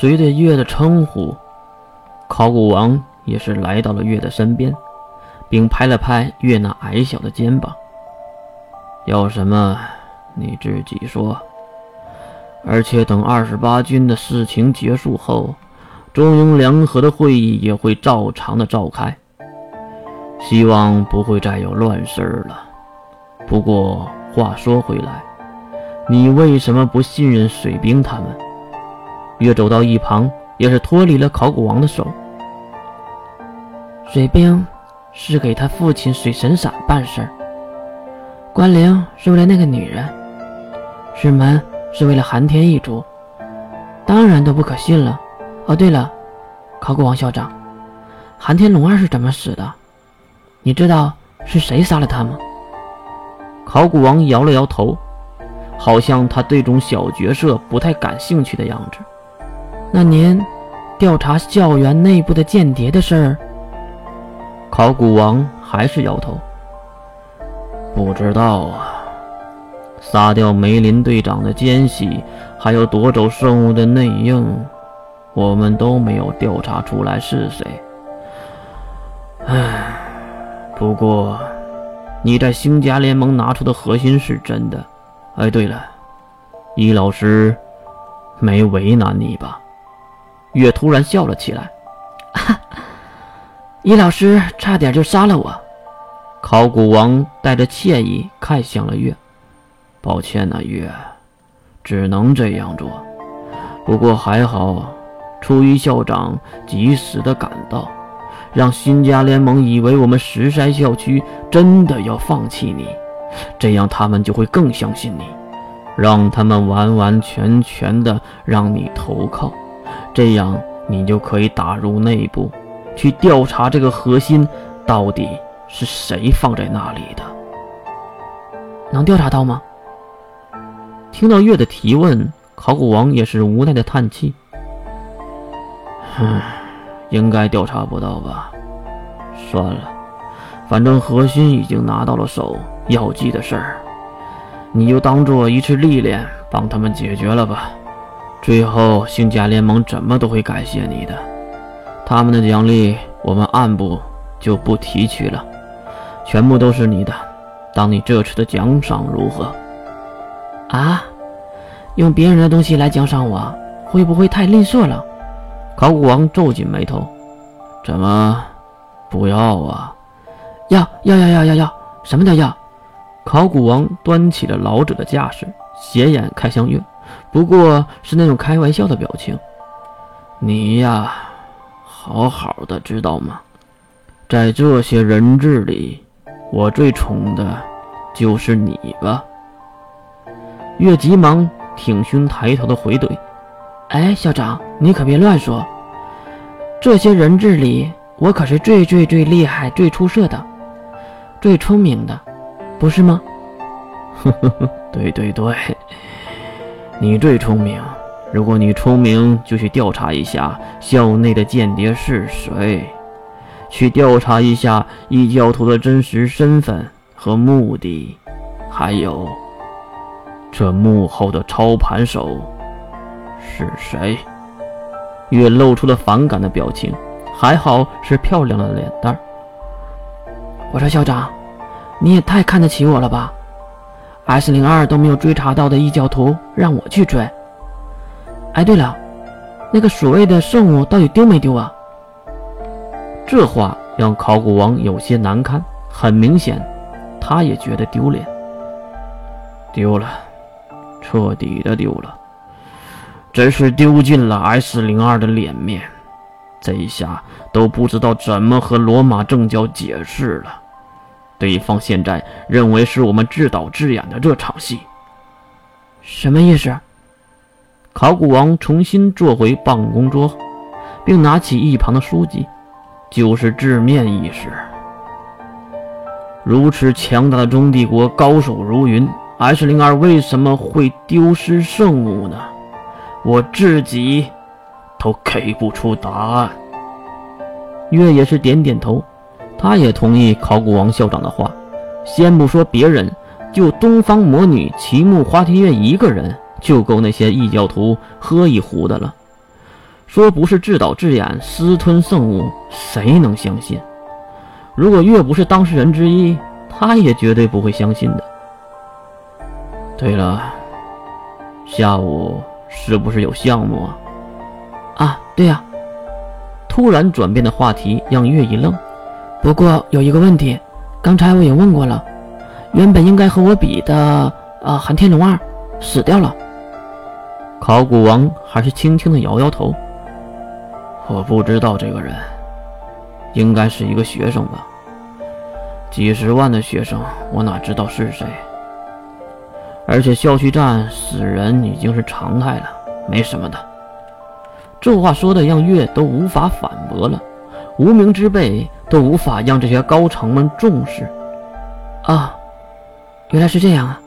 随着月的称呼，考古王也是来到了月的身边，并拍了拍月那矮小的肩膀。要什么，你自己说。而且等二十八军的事情结束后，中庸联合的会议也会照常的召开。希望不会再有乱事了。不过话说回来，你为什么不信任水兵他们？越走到一旁，也是脱离了考古王的手。水兵是给他父亲水神伞办事儿，关灵是为了那个女人，师门是为了寒天一族，当然都不可信了。哦，对了，考古王校长，寒天龙二是怎么死的？你知道是谁杀了他吗？考古王摇了摇头，好像他对这种小角色不太感兴趣的样子。那您调查校园内部的间谍的事儿？考古王还是摇头。不知道啊。杀掉梅林队长的奸细，还有夺走圣物的内应，我们都没有调查出来是谁。唉。不过，你在星家联盟拿出的核心是真的。哎，对了，易老师没为难你吧？月突然笑了起来。哈易老师差点就杀了我。考古王带着歉意看向了月。抱歉呐，月，只能这样做。不过还好，出于校长及时的赶到。让新家联盟以为我们石山校区真的要放弃你，这样他们就会更相信你，让他们完完全全的让你投靠，这样你就可以打入内部，去调查这个核心到底是谁放在那里的。能调查到吗？听到月的提问，考古王也是无奈的叹气。唉。应该调查不到吧？算了，反正核心已经拿到了手，药剂的事儿，你就当做一次历练，帮他们解决了吧。最后，星甲联盟怎么都会感谢你的，他们的奖励我们暗部就不提取了，全部都是你的，当你这次的奖赏如何？啊？用别人的东西来奖赏我，会不会太吝啬了？考古王皱紧眉头：“怎么，不要啊？要要要要要要！什么叫要？”考古王端起了老者的架势，斜眼看向月，不过是那种开玩笑的表情。“你呀，好好的，知道吗？在这些人质里，我最宠的，就是你吧？”月急忙挺胸抬头的回怼。哎，校长，你可别乱说。这些人质里，我可是最最最厉害、最出色的、最聪明的，不是吗？呵呵呵，对对对，你最聪明。如果你聪明，就去调查一下校内的间谍是谁，去调查一下异教徒的真实身份和目的，还有这幕后的操盘手。是谁？月露出了反感的表情，还好是漂亮的脸蛋我说校长，你也太看得起我了吧？S 零二都没有追查到的异教徒，让我去追。哎，对了，那个所谓的圣物到底丢没丢啊？这话让考古王有些难堪，很明显，他也觉得丢脸。丢了，彻底的丢了。真是丢尽了 S 零二的脸面，这一下都不知道怎么和罗马正教解释了。对方现在认为是我们自导自演的这场戏，什么意思？考古王重新坐回办公桌，并拿起一旁的书籍，就是字面意思。如此强大的中帝国，高手如云，S 零二为什么会丢失圣物呢？我自己都给不出答案。月也是点点头，他也同意考古王校长的话。先不说别人，就东方魔女齐木花田月一个人，就够那些异教徒喝一壶的了。说不是自导自演私吞圣物，谁能相信？如果月不是当事人之一，他也绝对不会相信的。对了，下午是不是有项目啊？啊，对呀。突然转变的话题让月一愣。不过有一个问题，刚才我也问过了，原本应该和我比的啊，韩天龙二死掉了。考古王还是轻轻的摇摇头。我不知道这个人，应该是一个学生吧。几十万的学生，我哪知道是谁？而且校区站死人已经是常态了，没什么的。这话说的让月都无法反驳了，无名之辈都无法让这些高层们重视。啊，原来是这样啊。